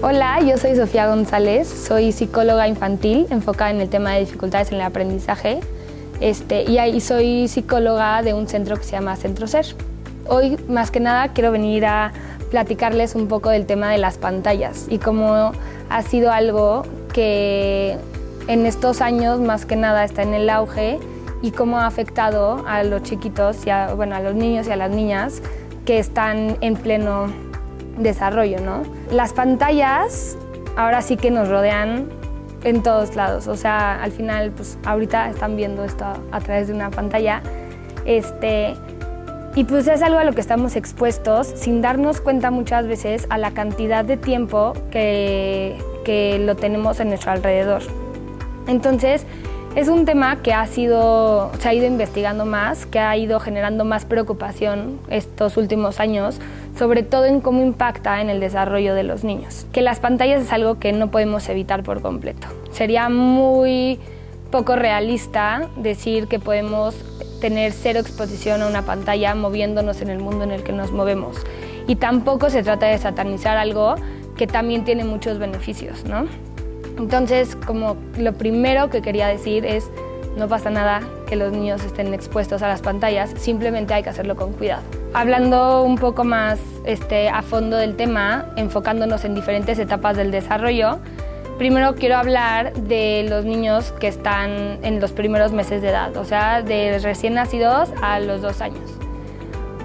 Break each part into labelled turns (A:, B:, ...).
A: Hola, yo soy Sofía González, soy psicóloga infantil enfocada en el tema de dificultades en el aprendizaje este, y soy psicóloga de un centro que se llama Centro Ser. Hoy más que nada quiero venir a platicarles un poco del tema de las pantallas y cómo ha sido algo que en estos años más que nada está en el auge y cómo ha afectado a los chiquitos y bueno, a los niños y a las niñas que están en pleno desarrollo, ¿no? Las pantallas ahora sí que nos rodean en todos lados, o sea, al final, pues ahorita están viendo esto a través de una pantalla, este, y pues es algo a lo que estamos expuestos sin darnos cuenta muchas veces a la cantidad de tiempo que, que lo tenemos en nuestro alrededor. Entonces, es un tema que ha sido, se ha ido investigando más, que ha ido generando más preocupación estos últimos años, sobre todo en cómo impacta en el desarrollo de los niños. Que las pantallas es algo que no podemos evitar por completo. Sería muy poco realista decir que podemos tener cero exposición a una pantalla moviéndonos en el mundo en el que nos movemos. Y tampoco se trata de satanizar algo que también tiene muchos beneficios, ¿no? Entonces, como lo primero que quería decir es, no pasa nada que los niños estén expuestos a las pantallas, simplemente hay que hacerlo con cuidado. Hablando un poco más este, a fondo del tema, enfocándonos en diferentes etapas del desarrollo, primero quiero hablar de los niños que están en los primeros meses de edad, o sea, de recién nacidos a los dos años.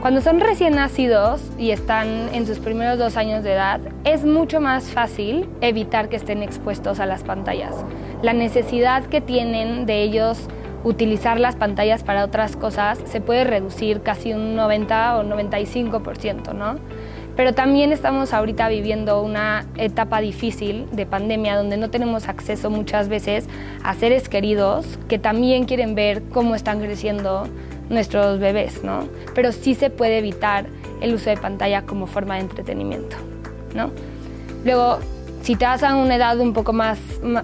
A: Cuando son recién nacidos y están en sus primeros dos años de edad, es mucho más fácil evitar que estén expuestos a las pantallas. La necesidad que tienen de ellos utilizar las pantallas para otras cosas se puede reducir casi un 90 o 95%, ¿no? Pero también estamos ahorita viviendo una etapa difícil de pandemia donde no tenemos acceso muchas veces a seres queridos que también quieren ver cómo están creciendo nuestros bebés, ¿no? Pero sí se puede evitar el uso de pantalla como forma de entretenimiento, ¿no? Luego, si te vas a una edad un poco más,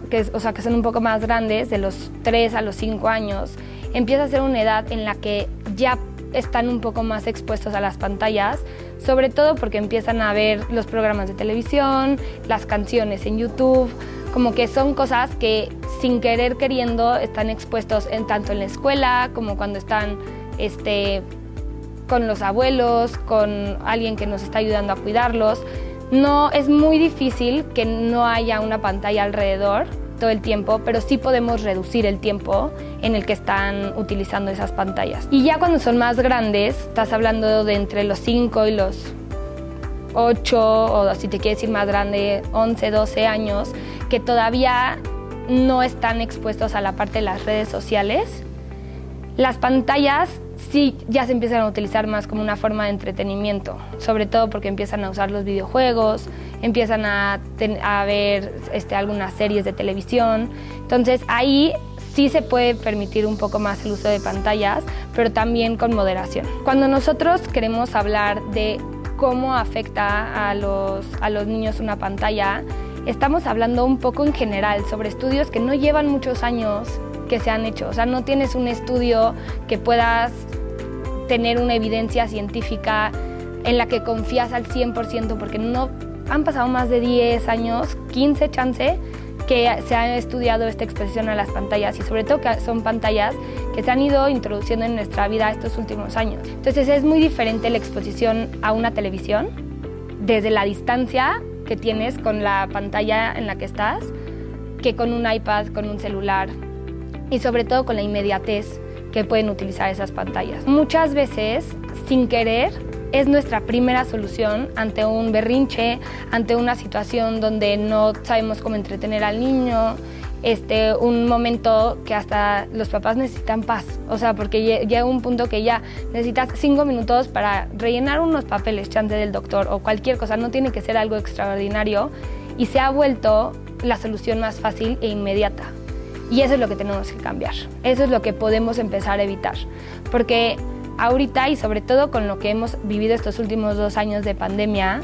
A: que, o sea, que son un poco más grandes, de los 3 a los 5 años, empieza a ser una edad en la que ya están un poco más expuestos a las pantallas, sobre todo porque empiezan a ver los programas de televisión, las canciones en YouTube, como que son cosas que sin querer queriendo están expuestos en tanto en la escuela como cuando están este, con los abuelos, con alguien que nos está ayudando a cuidarlos. No es muy difícil que no haya una pantalla alrededor todo el tiempo, pero sí podemos reducir el tiempo en el que están utilizando esas pantallas. Y ya cuando son más grandes, estás hablando de entre los 5 y los 8 o si te quieres ir más grande, 11, 12 años, que todavía no están expuestos a la parte de las redes sociales. Las pantallas sí ya se empiezan a utilizar más como una forma de entretenimiento, sobre todo porque empiezan a usar los videojuegos, empiezan a, a ver este, algunas series de televisión. Entonces ahí sí se puede permitir un poco más el uso de pantallas, pero también con moderación. Cuando nosotros queremos hablar de cómo afecta a los, a los niños una pantalla, estamos hablando un poco en general sobre estudios que no llevan muchos años que se han hecho. O sea, no tienes un estudio que puedas tener una evidencia científica en la que confías al 100% porque no han pasado más de 10 años, 15 chance, que se ha estudiado esta exposición a las pantallas y sobre todo que son pantallas que se han ido introduciendo en nuestra vida estos últimos años. Entonces es muy diferente la exposición a una televisión desde la distancia que tienes con la pantalla en la que estás que con un iPad, con un celular y sobre todo con la inmediatez que pueden utilizar esas pantallas. Muchas veces, sin querer, es nuestra primera solución ante un berrinche, ante una situación donde no sabemos cómo entretener al niño, este, un momento que hasta los papás necesitan paz, o sea, porque llega un punto que ya necesitas cinco minutos para rellenar unos papeles, chante del doctor o cualquier cosa, no tiene que ser algo extraordinario y se ha vuelto la solución más fácil e inmediata. Y eso es lo que tenemos que cambiar, eso es lo que podemos empezar a evitar, porque ahorita y sobre todo con lo que hemos vivido estos últimos dos años de pandemia,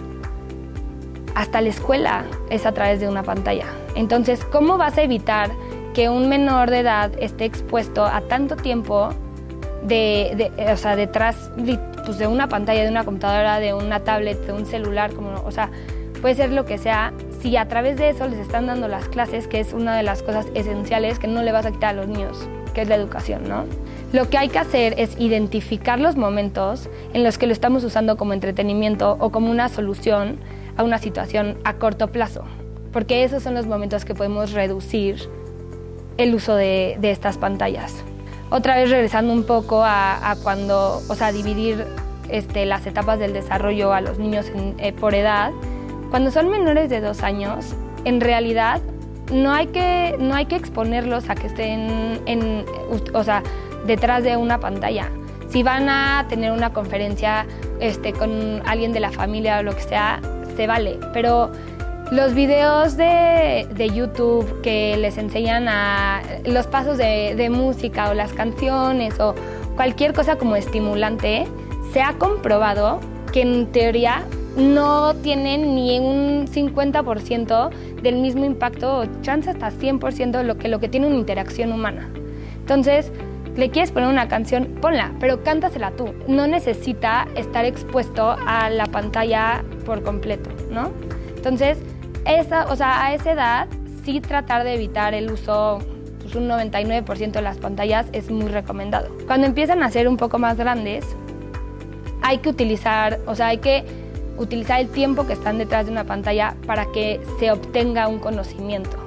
A: hasta la escuela es a través de una pantalla. Entonces, ¿cómo vas a evitar que un menor de edad esté expuesto a tanto tiempo de, o sea, detrás pues, de una pantalla, de una computadora, de una tablet, de un celular? Como, o sea, puede ser lo que sea, si a través de eso les están dando las clases, que es una de las cosas esenciales que no le vas a quitar a los niños, que es la educación, ¿no? Lo que hay que hacer es identificar los momentos en los que lo estamos usando como entretenimiento o como una solución a una situación a corto plazo, porque esos son los momentos que podemos reducir el uso de, estas pantallas. Otra vez regresando un poco a, cuando, o sea, dividir este, las etapas del desarrollo a los niños eh, por edad, cuando son menores de dos años, en realidad no hay que, no hay que exponerlos a que estén en, o sea, detrás de una pantalla. Si van a tener una conferencia este, con alguien de la familia o lo que sea, se vale. Pero los videos de, YouTube que les enseñan a los pasos de, de música o las canciones o cualquier cosa como estimulante, se ha comprobado que en teoría no tienen ni un 50% del mismo impacto o chance hasta 100% lo que lo que tiene una interacción humana. Entonces, le quieres poner una canción, ponla, pero cántasela tú. No necesita estar expuesto a la pantalla por completo, ¿no? Entonces, esa, o sea, a esa edad sí tratar de evitar el uso pues un 99% de las pantallas es muy recomendado. Cuando empiezan a ser un poco más grandes, hay que utilizar, o sea, hay que utilizar el tiempo que están detrás de una pantalla para que se obtenga un conocimiento.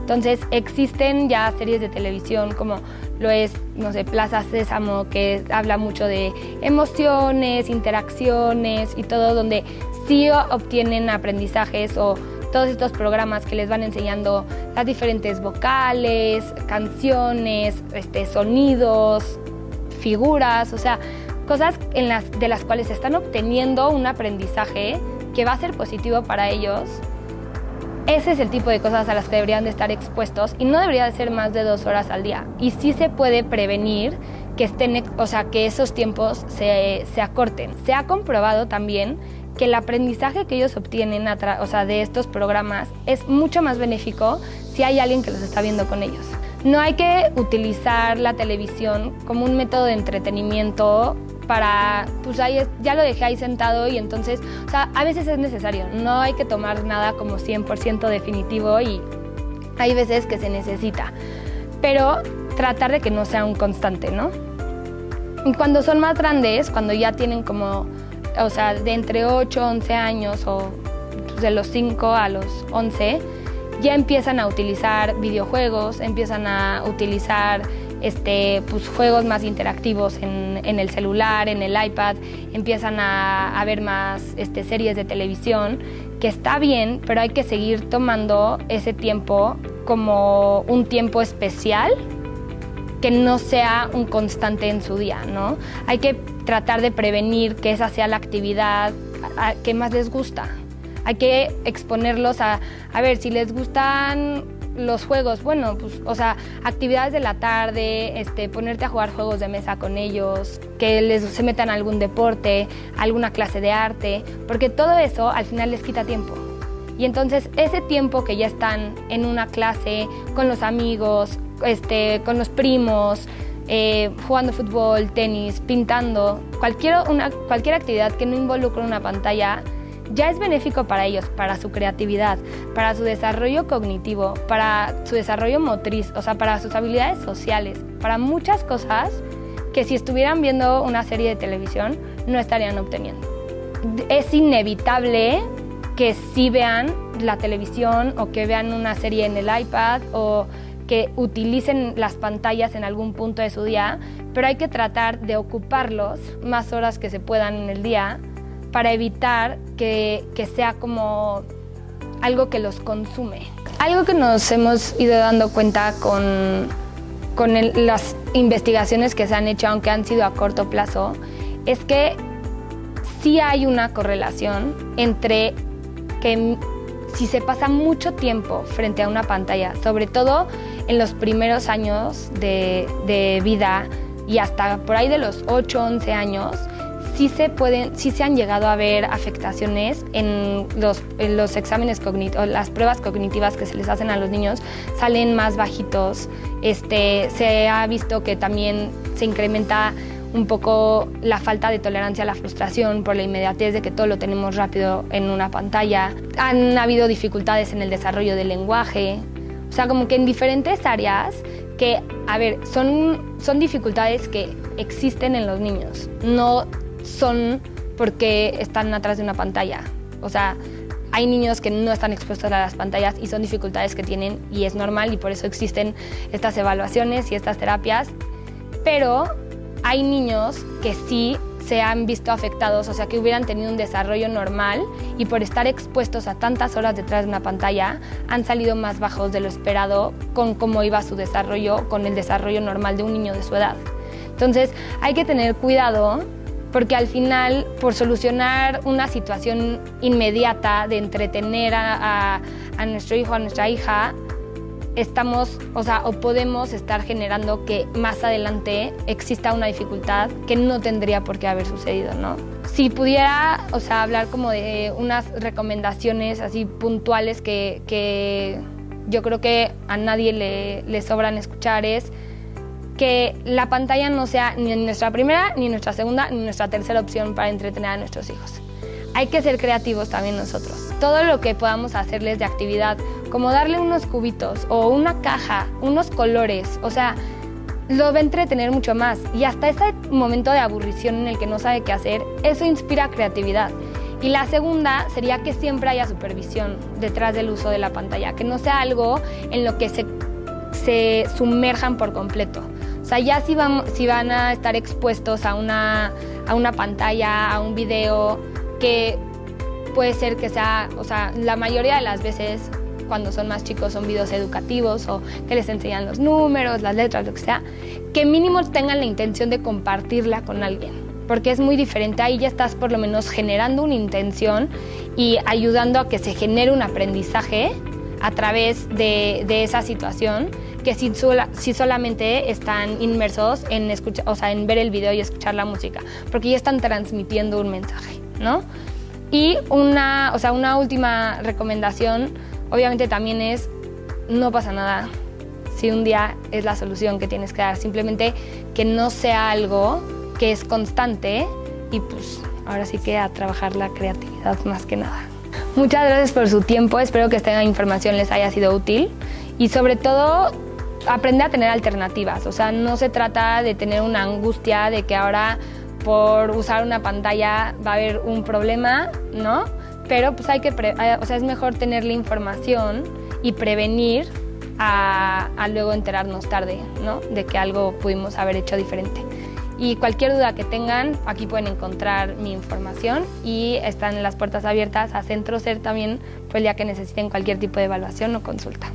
A: Entonces existen ya series de televisión como lo es, no sé, Plaza Sésamo, que habla mucho de emociones, interacciones y todo, donde sí obtienen aprendizajes o todos estos programas que les van enseñando las diferentes vocales, canciones, este, sonidos, figuras, o sea, cosas de las cuales están obteniendo un aprendizaje que va a ser positivo para ellos. Ese es el tipo de cosas a las que deberían de estar expuestos y no debería de ser más de dos horas al día. Y sí se puede prevenir que, estén, o sea, que esos tiempos se, se acorten. Se ha comprobado también que el aprendizaje que ellos obtienen o sea, de estos programas es mucho más benéfico si hay alguien que los está viendo con ellos. No hay que utilizar la televisión como un método de entretenimiento para, pues ahí ya lo dejé ahí sentado y entonces, o sea, a veces es necesario, no hay que tomar nada como 100% definitivo y hay veces que se necesita, pero tratar de que no sea un constante, ¿no? Y cuando son más grandes, cuando ya tienen como, o sea, de entre 8, 11 años o de los 5 a los 11, ya empiezan a utilizar videojuegos, empiezan a utilizar este, pues, juegos más interactivos en, el celular, en el iPad, empiezan a, ver más este, series de televisión, que está bien, pero hay que seguir tomando ese tiempo como un tiempo especial que no sea un constante en su día, ¿no? Hay que tratar de prevenir que esa sea la actividad que más les gusta. Hay que exponerlos a, a ver, si les gustan los juegos, bueno, pues, o sea, actividades de la tarde, este, ponerte a jugar juegos de mesa con ellos, que les se metan a algún deporte, alguna clase de arte, porque todo eso al final les quita tiempo. Y entonces ese tiempo que ya están en una clase con los amigos, este, con los primos, eh, jugando fútbol, tenis, pintando, cualquier, una, cualquier actividad que no involucre una pantalla, ya es benéfico para ellos, para su creatividad, para su desarrollo cognitivo, para su desarrollo motriz, o sea, para sus habilidades sociales, para muchas cosas que si estuvieran viendo una serie de televisión no estarían obteniendo. Es inevitable que sí vean la televisión o que vean una serie en el iPad o que utilicen las pantallas en algún punto de su día, pero hay que tratar de ocuparlos más horas que se puedan en el día para evitar que, sea como algo que los consume. Algo que nos hemos ido dando cuenta con, con las investigaciones que se han hecho, aunque han sido a corto plazo, es que sí hay una correlación entre que si se pasa mucho tiempo frente a una pantalla, sobre todo en los primeros años de, de vida y hasta por ahí de los 8, 11 años, sí se pueden, sí se han llegado a ver afectaciones en los, los exámenes cognitivos, las pruebas cognitivas que se les hacen a los niños, salen más bajitos. Este, se ha visto que también se incrementa un poco la falta de tolerancia a la frustración por la inmediatez de que todo lo tenemos rápido en una pantalla. Han habido dificultades en el desarrollo del lenguaje. O sea, como que en diferentes áreas que, a ver, son, son dificultades que existen en los niños. No son porque están atrás de una pantalla. O sea, hay niños que no están expuestos a las pantallas y son dificultades que tienen y es normal y por eso existen estas evaluaciones y estas terapias. Pero hay niños que sí se han visto afectados, o sea, que hubieran tenido un desarrollo normal y por estar expuestos a tantas horas detrás de una pantalla han salido más bajos de lo esperado con cómo iba su desarrollo, con el desarrollo normal de un niño de su edad. Entonces, hay que tener cuidado porque al final, por solucionar una situación inmediata de entretener a, a nuestro hijo, a nuestra hija, estamos, o sea, o podemos estar generando que más adelante exista una dificultad que no tendría por qué haber sucedido, ¿no? Si pudiera, o sea, hablar como de unas recomendaciones así puntuales que, que yo creo que a nadie le, le sobran escuchar es que la pantalla no sea ni nuestra primera, ni nuestra segunda, ni nuestra tercera opción para entretener a nuestros hijos. Hay que ser creativos también nosotros. Todo lo que podamos hacerles de actividad como darle unos cubitos o una caja, unos colores, o sea, lo va a entretener mucho más. Y hasta ese momento de aburrición en el que no sabe qué hacer, eso inspira creatividad. Y la segunda sería que siempre haya supervisión detrás del uso de la pantalla, que no sea algo en lo que se, se sumerjan por completo. Sea, ya si van, si van a estar expuestos a una, a una pantalla, a un video, que puede ser que sea, o sea, la mayoría de las veces cuando son más chicos son videos educativos o que les enseñan los números, las letras, lo que sea, que mínimo tengan la intención de compartirla con alguien, porque es muy diferente. Ahí ya estás por lo menos generando una intención y ayudando a que se genere un aprendizaje a través de, esa situación que si, si, solamente están inmersos en, escuchar, o sea, en ver el video y escuchar la música, porque ya están transmitiendo un mensaje, ¿no? Y una, o sea, una última recomendación Obviamente también es, no pasa nada si un día es la solución que tienes que dar, simplemente que no sea algo que es constante y pues ahora sí que a trabajar la creatividad más que nada. Muchas gracias por su tiempo, espero que esta información les haya sido útil y sobre todo aprende a tener alternativas, o sea, no se trata de tener una angustia de que ahora por usar una pantalla va a haber un problema, ¿no? pero pues hay que, o sea, es mejor tener la información y prevenir a, a, luego enterarnos tarde, ¿no? De que algo pudimos haber hecho diferente. Y cualquier duda que tengan, aquí pueden encontrar mi información y están las puertas abiertas a Centro Ser también, pues ya que necesiten cualquier tipo de evaluación o consulta.